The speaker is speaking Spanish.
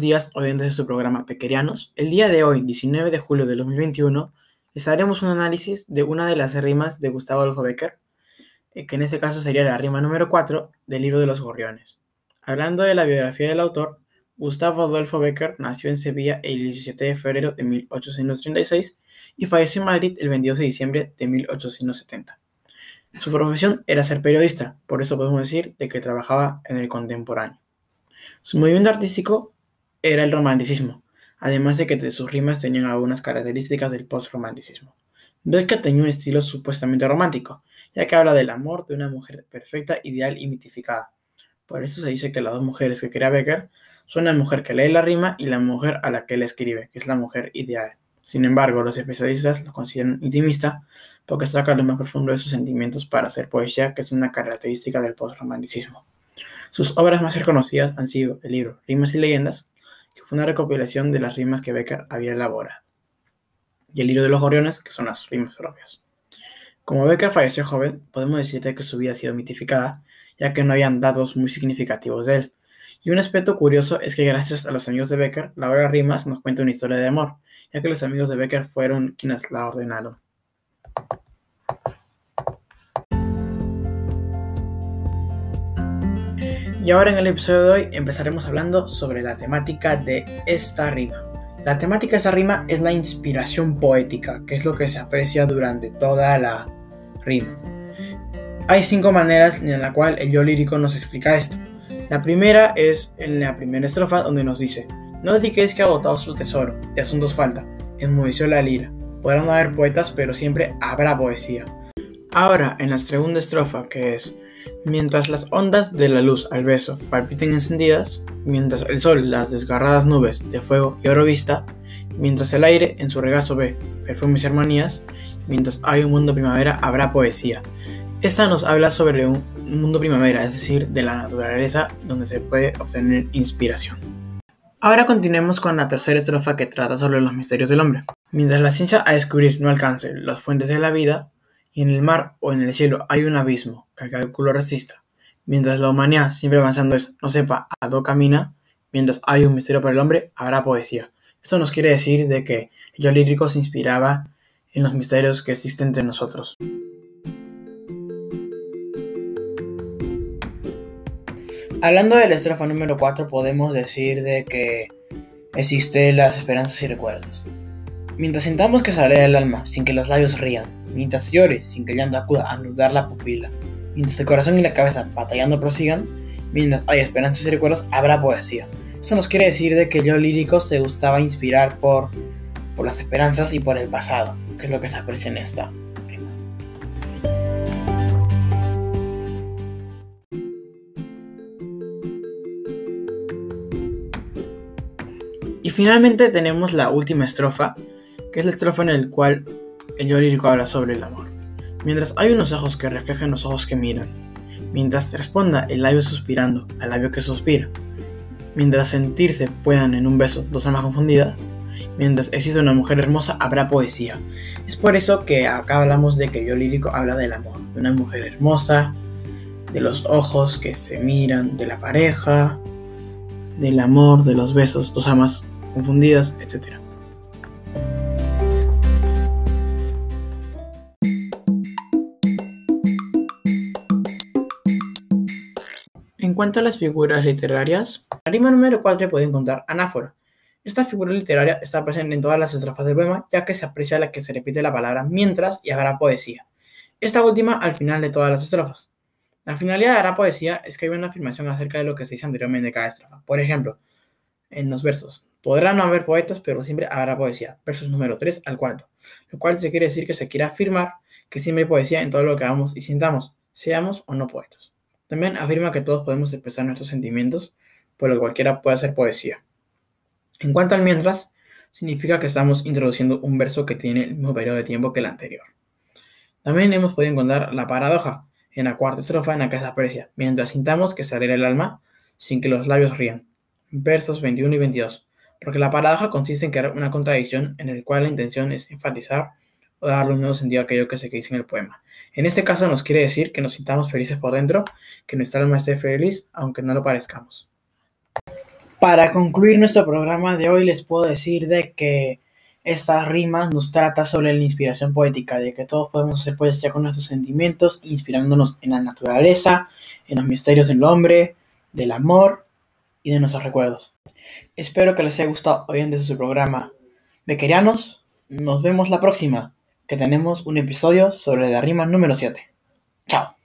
días, oyentes de su programa Pequerianos. El día de hoy, 19 de julio de 2021, les haremos un análisis de una de las rimas de Gustavo Adolfo Becker, eh, que en este caso sería la rima número 4 del libro de los gorriones. Hablando de la biografía del autor, Gustavo Adolfo Becker nació en Sevilla el 17 de febrero de 1836 y falleció en Madrid el 22 de diciembre de 1870. Su profesión era ser periodista, por eso podemos decir de que trabajaba en el contemporáneo. Su movimiento artístico era el romanticismo, además de que sus rimas tenían algunas características del post-romanticismo. Becker tenía un estilo supuestamente romántico, ya que habla del amor de una mujer perfecta, ideal y mitificada. Por eso se dice que las dos mujeres que crea Becker son la mujer que lee la rima y la mujer a la que él escribe, que es la mujer ideal. Sin embargo, los especialistas lo consideran intimista porque saca lo más profundo de sus sentimientos para hacer poesía, que es una característica del post-romanticismo. Sus obras más reconocidas han sido el libro Rimas y Leyendas, que fue una recopilación de las rimas que Becker había elaborado, y el libro de los gorriones, que son las rimas propias. Como Becker falleció joven, podemos decirte que su vida ha sido mitificada, ya que no habían datos muy significativos de él. Y un aspecto curioso es que gracias a los amigos de Becker, la obra Rimas nos cuenta una historia de amor, ya que los amigos de Becker fueron quienes la ordenaron. Y ahora en el episodio de hoy empezaremos hablando sobre la temática de esta rima. La temática de esta rima es la inspiración poética, que es lo que se aprecia durante toda la rima. Hay cinco maneras en la cual el yo lírico nos explica esto. La primera es en la primera estrofa donde nos dice, no dediquéis que ha botado su tesoro, de asuntos falta, enmudeció la lira. Podrán haber poetas, pero siempre habrá poesía. Ahora, en la segunda estrofa, que es, Mientras las ondas de la luz al beso palpiten encendidas, mientras el sol las desgarradas nubes de fuego y oro vista, mientras el aire en su regazo ve perfumes y armonías, mientras hay un mundo primavera habrá poesía. Esta nos habla sobre un mundo primavera, es decir, de la naturaleza donde se puede obtener inspiración. Ahora continuemos con la tercera estrofa que trata sobre los misterios del hombre. Mientras la ciencia a descubrir no alcance las fuentes de la vida, en el mar o en el cielo hay un abismo que el cálculo resista. Mientras la humanidad siempre avanzando es no sepa a dónde camina, mientras hay un misterio para el hombre, habrá poesía. Esto nos quiere decir de que el lírico se inspiraba en los misterios que existen entre nosotros. Hablando de la estrofa número 4, podemos decir de que existe las esperanzas y recuerdos. Mientras sintamos que sale el alma sin que los labios rían, mientras llore sin que el llanto acuda a anudar la pupila, mientras el corazón y la cabeza batallando prosigan, mientras hay esperanzas y recuerdos, habrá poesía. Esto nos quiere decir de que yo lírico se gustaba inspirar por, por las esperanzas y por el pasado, que es lo que se aprecia en esta. Y finalmente tenemos la última estrofa, que es la estrofa en la cual el yo lírico habla sobre el amor. Mientras hay unos ojos que reflejan los ojos que miran, mientras responda el labio suspirando al labio que suspira, mientras sentirse puedan en un beso dos almas confundidas, mientras existe una mujer hermosa habrá poesía. Es por eso que acá hablamos de que el yo lírico habla del amor, de una mujer hermosa, de los ojos que se miran, de la pareja, del amor, de los besos, dos almas confundidas, etc. cuanto a las figuras literarias, la rima número 4 puede encontrar anáfora. Esta figura literaria está presente en todas las estrofas del poema, ya que se aprecia la que se repite la palabra mientras y habrá poesía. Esta última al final de todas las estrofas. La finalidad de habrá poesía es que hay una afirmación acerca de lo que se dice anteriormente de cada estrofa. Por ejemplo, en los versos, podrán no haber poetas, pero siempre habrá poesía. Versos número 3 al 4. Lo cual se quiere decir que se quiere afirmar que siempre hay poesía en todo lo que hagamos y sintamos, seamos o no poetas. También afirma que todos podemos expresar nuestros sentimientos, por lo que cualquiera puede hacer poesía. En cuanto al mientras, significa que estamos introduciendo un verso que tiene el mismo periodo de tiempo que el anterior. También hemos podido encontrar la paradoja en la cuarta estrofa en la que se aprecia, mientras sintamos que sale el alma sin que los labios rían. Versos 21 y 22. Porque la paradoja consiste en crear una contradicción en la cual la intención es enfatizar o darle un nuevo sentido a aquello que se dice en el poema. En este caso nos quiere decir que nos sintamos felices por dentro, que nuestra alma esté feliz, aunque no lo parezcamos. Para concluir nuestro programa de hoy les puedo decir de que esta rima nos trata sobre la inspiración poética, de que todos podemos hacer poesía con nuestros sentimientos, inspirándonos en la naturaleza, en los misterios del hombre, del amor y de nuestros recuerdos. Espero que les haya gustado hoy en su programa Bequerianos. Nos vemos la próxima, que tenemos un episodio sobre la rima número 7. Chao.